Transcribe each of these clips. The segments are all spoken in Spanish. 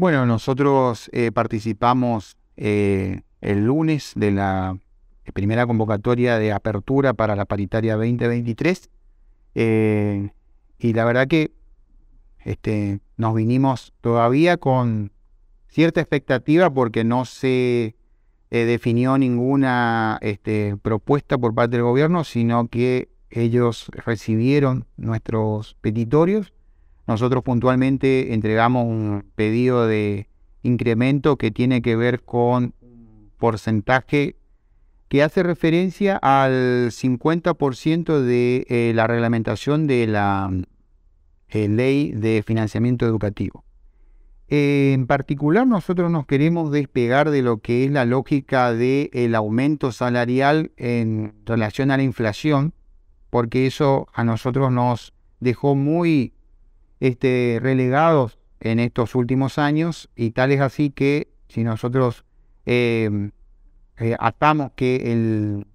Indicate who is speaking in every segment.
Speaker 1: Bueno, nosotros eh, participamos eh, el lunes de la primera convocatoria de apertura para la paritaria 2023 eh, y la verdad que este, nos vinimos todavía con cierta expectativa porque no se definió ninguna este, propuesta por parte del gobierno, sino que ellos recibieron nuestros petitorios nosotros puntualmente entregamos un pedido de incremento que tiene que ver con porcentaje que hace referencia al 50% de eh, la reglamentación de la eh, ley de financiamiento educativo. en particular, nosotros nos queremos despegar de lo que es la lógica del aumento salarial en relación a la inflación, porque eso a nosotros nos dejó muy este, relegados en estos últimos años y tal es así que si nosotros em, eh, atamos que el,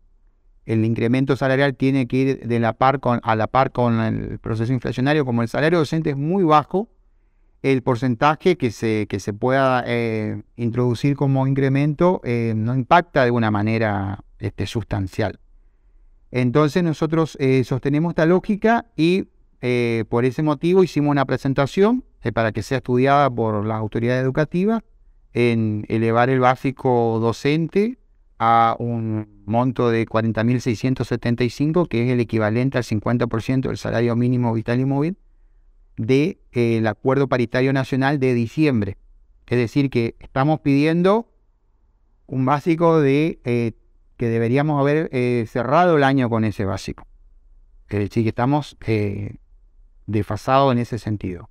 Speaker 1: el, incremento salarial tiene que ir de la par con, a la par con el proceso inflacionario, como el salario docente es muy bajo, el porcentaje que se, que se pueda eh, introducir como incremento eh, no impacta de una manera este, sustancial. Entonces nosotros sostenemos esta lógica y eh, por ese motivo hicimos una presentación eh, para que sea estudiada por las autoridades educativas en elevar el básico docente a un monto de 40.675, que es el equivalente al 50% del salario mínimo vital y móvil del de, Acuerdo Paritario Nacional de diciembre. Es decir, que estamos pidiendo un básico de eh, que deberíamos haber cerrado el año con ese básico. Es decir, que estamos desfasado en ese sentido.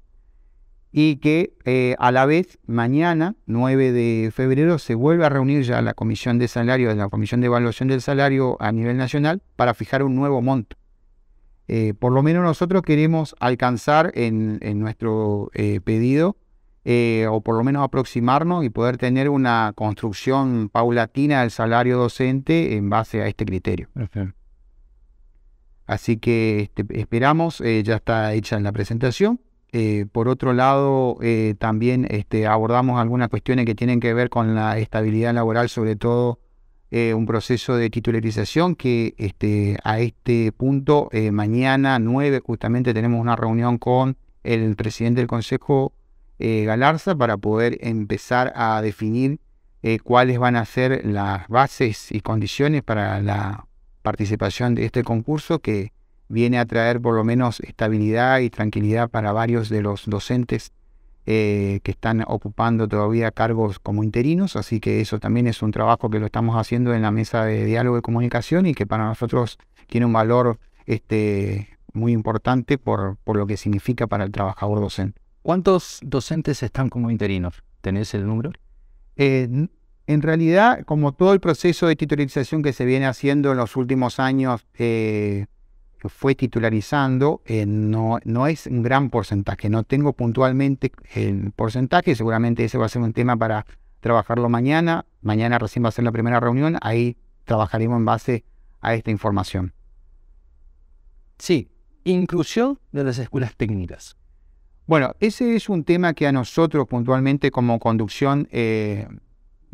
Speaker 1: Y que eh, a la vez mañana, 9 de febrero, se vuelve a reunir ya la Comisión de Salario, la Comisión de Evaluación del Salario a nivel nacional, para fijar un nuevo monto. Eh, por lo menos nosotros queremos alcanzar en, nuestro eh, pedido, o por lo menos aproximarnos y poder tener una construcción paulatina del salario docente en base a este criterio. Así que este, esperamos, eh, ya está hecha la presentación. Eh, por otro lado, eh, también este, abordamos algunas cuestiones que tienen que ver con la estabilidad laboral, sobre todo un proceso de titularización que este, a este punto, mañana 9, justamente tenemos una reunión con el presidente del Consejo Galarza para poder empezar a definir cuáles van a ser las bases y condiciones para la participación de este concurso que viene a traer por lo menos estabilidad y tranquilidad para varios de los docentes eh, que están ocupando todavía cargos como interinos, así que eso también es un trabajo que lo estamos haciendo en la mesa de diálogo y comunicación y que para nosotros tiene un valor este, muy importante por, por lo que significa para el trabajador docente.
Speaker 2: ¿Cuántos docentes están como interinos? ¿Tenés el número?
Speaker 1: Eh, en realidad, como todo el proceso de titularización que se viene haciendo en los últimos años eh, fue titularizando, eh, no, no es un gran porcentaje. No tengo puntualmente el porcentaje, seguramente ese va a ser un tema para trabajarlo mañana. Mañana recién va a ser la primera reunión, ahí trabajaremos en base a esta información.
Speaker 2: Sí, inclusión de las escuelas técnicas.
Speaker 1: Bueno, ese es un tema que a nosotros puntualmente como conducción eh,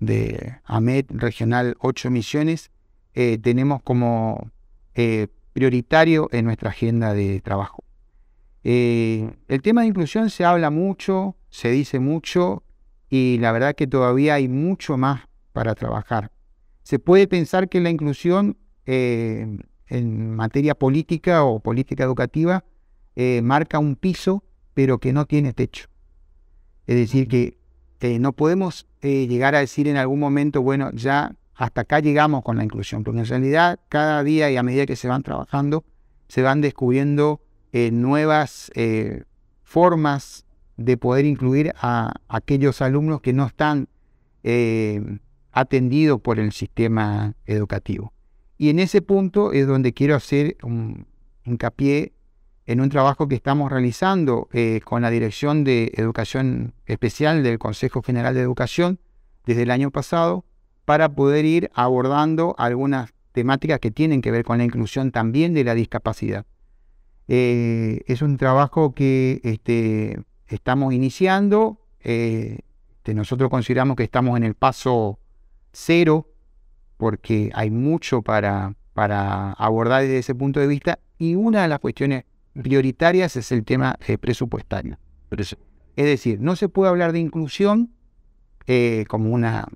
Speaker 1: de AMET Regional 8 Misiones eh, tenemos como eh, prioritario en nuestra agenda de trabajo. Eh, el tema de inclusión se habla mucho, se dice mucho y la verdad que todavía hay mucho más para trabajar. Se puede pensar que la inclusión en materia política o política educativa marca un piso pero que no tiene techo. Es decir, que no podemos eh, llegar a decir en algún momento, bueno, ya hasta acá llegamos con la inclusión, porque en realidad cada día y a medida que se van trabajando, se van descubriendo eh, nuevas eh, formas de poder incluir a aquellos alumnos que no están atendidos por el sistema educativo. Y en ese punto es donde quiero hacer un hincapié en un trabajo que estamos realizando eh, con la Dirección de Educación Especial del Consejo General de Educación desde el año pasado para poder ir abordando algunas temáticas que tienen que ver con la inclusión también de la discapacidad. Eh, es un trabajo que este, estamos iniciando, eh, este, nosotros consideramos que estamos en el paso cero porque hay mucho para, para abordar desde ese punto de vista y una de las cuestiones prioritarias es el tema eh, presupuestario. Es decir, no se puede hablar de inclusión eh, como una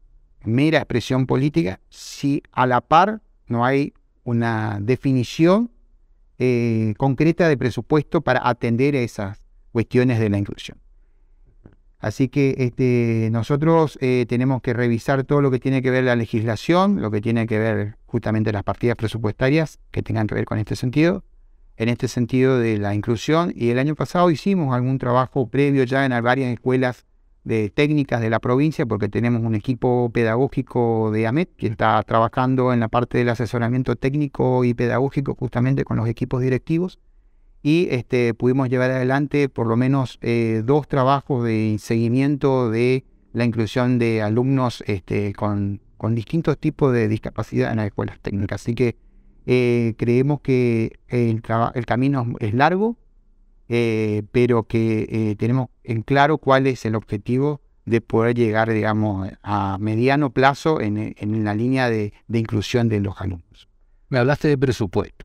Speaker 1: mera expresión política si a la par no hay una definición eh, concreta de presupuesto para atender a esas cuestiones de la inclusión. Así que este, nosotros eh, tenemos que revisar todo lo que tiene que ver la legislación, lo que tiene que ver justamente las partidas presupuestarias que tengan que ver con este sentido, en este sentido de la inclusión. Y el año pasado hicimos algún trabajo previo ya en varias escuelas de técnicas de la provincia, porque tenemos un equipo pedagógico de AMET que está trabajando en la parte del asesoramiento técnico y pedagógico justamente con los equipos directivos y este, pudimos llevar adelante por lo menos eh, dos trabajos de seguimiento de la inclusión de alumnos este, con, distintos tipos de discapacidad en las escuelas técnicas. Así que eh, creemos que el, camino es largo, eh, pero que tenemos en claro cuál es el objetivo de poder llegar, digamos, a mediano plazo en, la línea de, de inclusión de los alumnos.
Speaker 2: Me hablaste de presupuesto.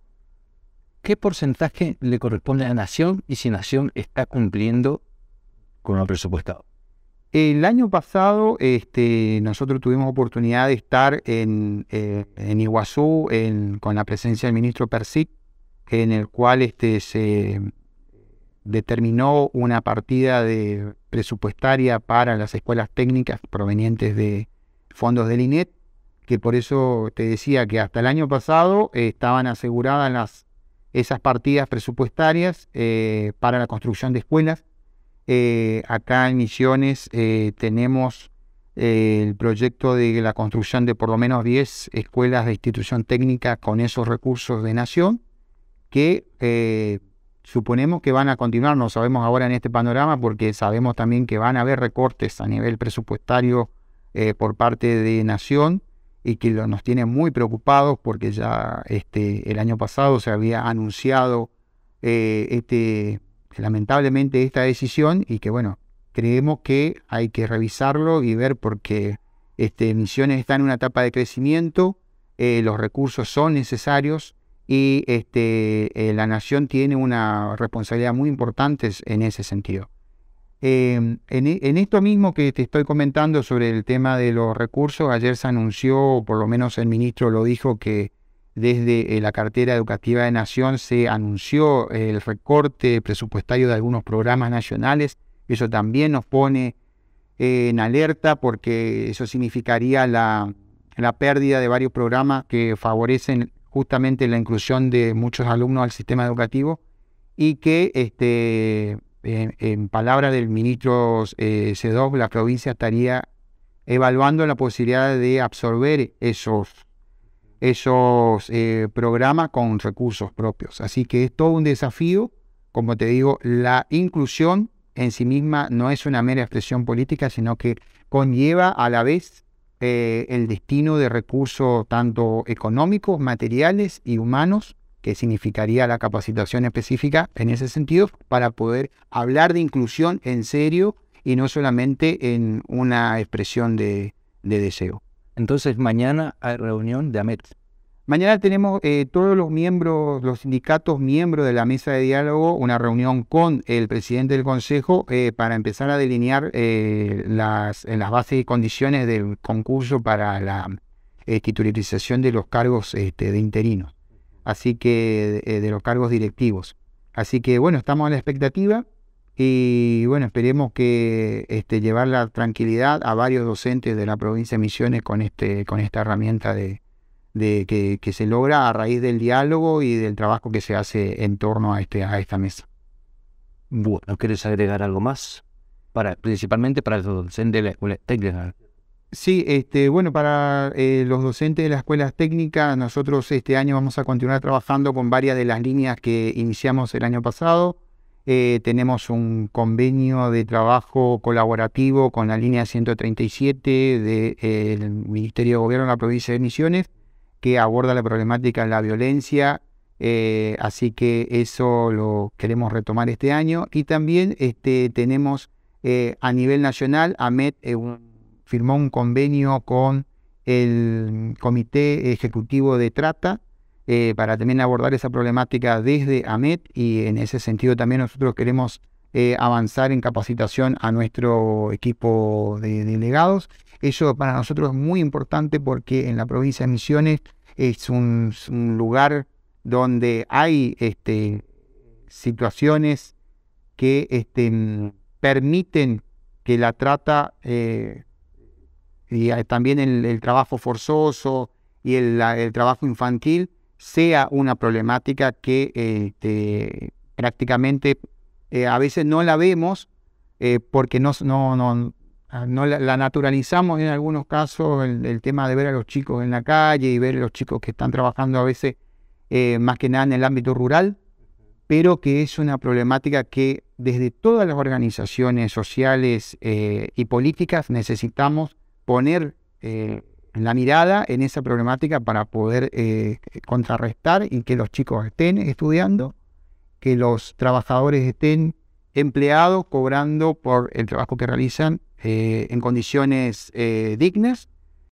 Speaker 2: ¿qué porcentaje le corresponde a Nación y si Nación está cumpliendo con lo presupuestado?
Speaker 1: El año pasado este, nosotros tuvimos oportunidad de estar en, eh, Iguazú con la presencia del ministro Persic, en el cual este, se determinó una partida de presupuestaria para las escuelas técnicas provenientes de fondos del INET, que por eso te decía que hasta el año pasado estaban aseguradas las esas partidas presupuestarias eh, para la construcción de escuelas. Eh, acá en Misiones eh, tenemos el proyecto de la construcción de por lo menos 10 escuelas de institución técnica con esos recursos de nación que suponemos que van a continuar, no sabemos ahora en este panorama porque sabemos también que van a haber recortes a nivel presupuestario por parte de nación y que nos tiene muy preocupados porque ya este, el año pasado se había anunciado eh, este, lamentablemente esta decisión y que bueno, creemos que hay que revisarlo y ver porque este, Misiones está en una etapa de crecimiento, eh, los recursos son necesarios y este, eh, la nación tiene una responsabilidad muy importante en ese sentido. Em, e, en, esto mismo que te estoy comentando sobre el tema de los recursos, ayer se anunció, por lo menos el ministro lo dijo, que desde eh, la cartera educativa de Nación se anunció el recorte presupuestario de algunos programas nacionales. Eso también nos pone eh, en alerta porque eso significaría la, la pérdida de varios programas que favorecen justamente la inclusión de muchos alumnos al sistema educativo y que este, en, palabra del ministro eh, la provincia estaría evaluando la posibilidad de absorber esos, esos eh, programas con recursos propios. Así que es todo un desafío. Como te digo, la inclusión en sí misma no es una mera expresión política, sino que conlleva a la vez eh, el destino de recursos tanto económicos, materiales y humanos que significaría la capacitación específica en ese sentido para poder hablar de inclusión en serio y no solamente en una expresión de, deseo.
Speaker 2: Entonces mañana hay reunión de AMET.
Speaker 1: Mañana tenemos eh, todos los miembros, los sindicatos miembros de la mesa de diálogo, una reunión con el presidente del Consejo eh, para empezar a delinear eh, las, las bases y condiciones del concurso para la titularización de los cargos este, de interinos así que eh, de los cargos directivos. Así que bueno, estamos a la expectativa y bueno, esperemos que este, llevar la tranquilidad a varios docentes de la provincia de Misiones con, este, con esta herramienta de, que, se logra a raíz del diálogo y del trabajo que se hace en torno a, este, a esta mesa.
Speaker 2: Bueno, ¿quieres agregar algo más? Para, principalmente para los docentes de la escuela técnica.
Speaker 1: Sí, este, bueno, para eh, los docentes de las escuelas técnicas, nosotros este año vamos a continuar trabajando con varias de las líneas que iniciamos el año pasado. Eh, tenemos un convenio de trabajo colaborativo con la línea 137 del Ministerio de Gobierno de la provincia de Misiones, que aborda la problemática de la violencia. Eh, así que eso lo queremos retomar este año. Y también este, tenemos a nivel nacional, AMET firmó un convenio con el Comité Ejecutivo de Trata para también abordar esa problemática desde AMET y en ese sentido también nosotros queremos avanzar en capacitación a nuestro equipo de delegados. Eso para nosotros es muy importante porque en la provincia de Misiones es un, lugar donde hay este, situaciones que este, permiten que la trata eh, y también el, trabajo forzoso y el, trabajo infantil sea una problemática que este, prácticamente eh, a veces no la vemos eh, porque no, no, no, Ah, la, naturalizamos en algunos casos el, tema de ver a los chicos en la calle y ver a los chicos que están trabajando a veces eh, más que nada en el ámbito rural, pero que es una problemática que desde todas las organizaciones sociales y políticas necesitamos poner la mirada en esa problemática para poder contrarrestar y que los chicos estén estudiando, que los trabajadores estén empleados cobrando por el trabajo que realizan eh, en condiciones eh, dignas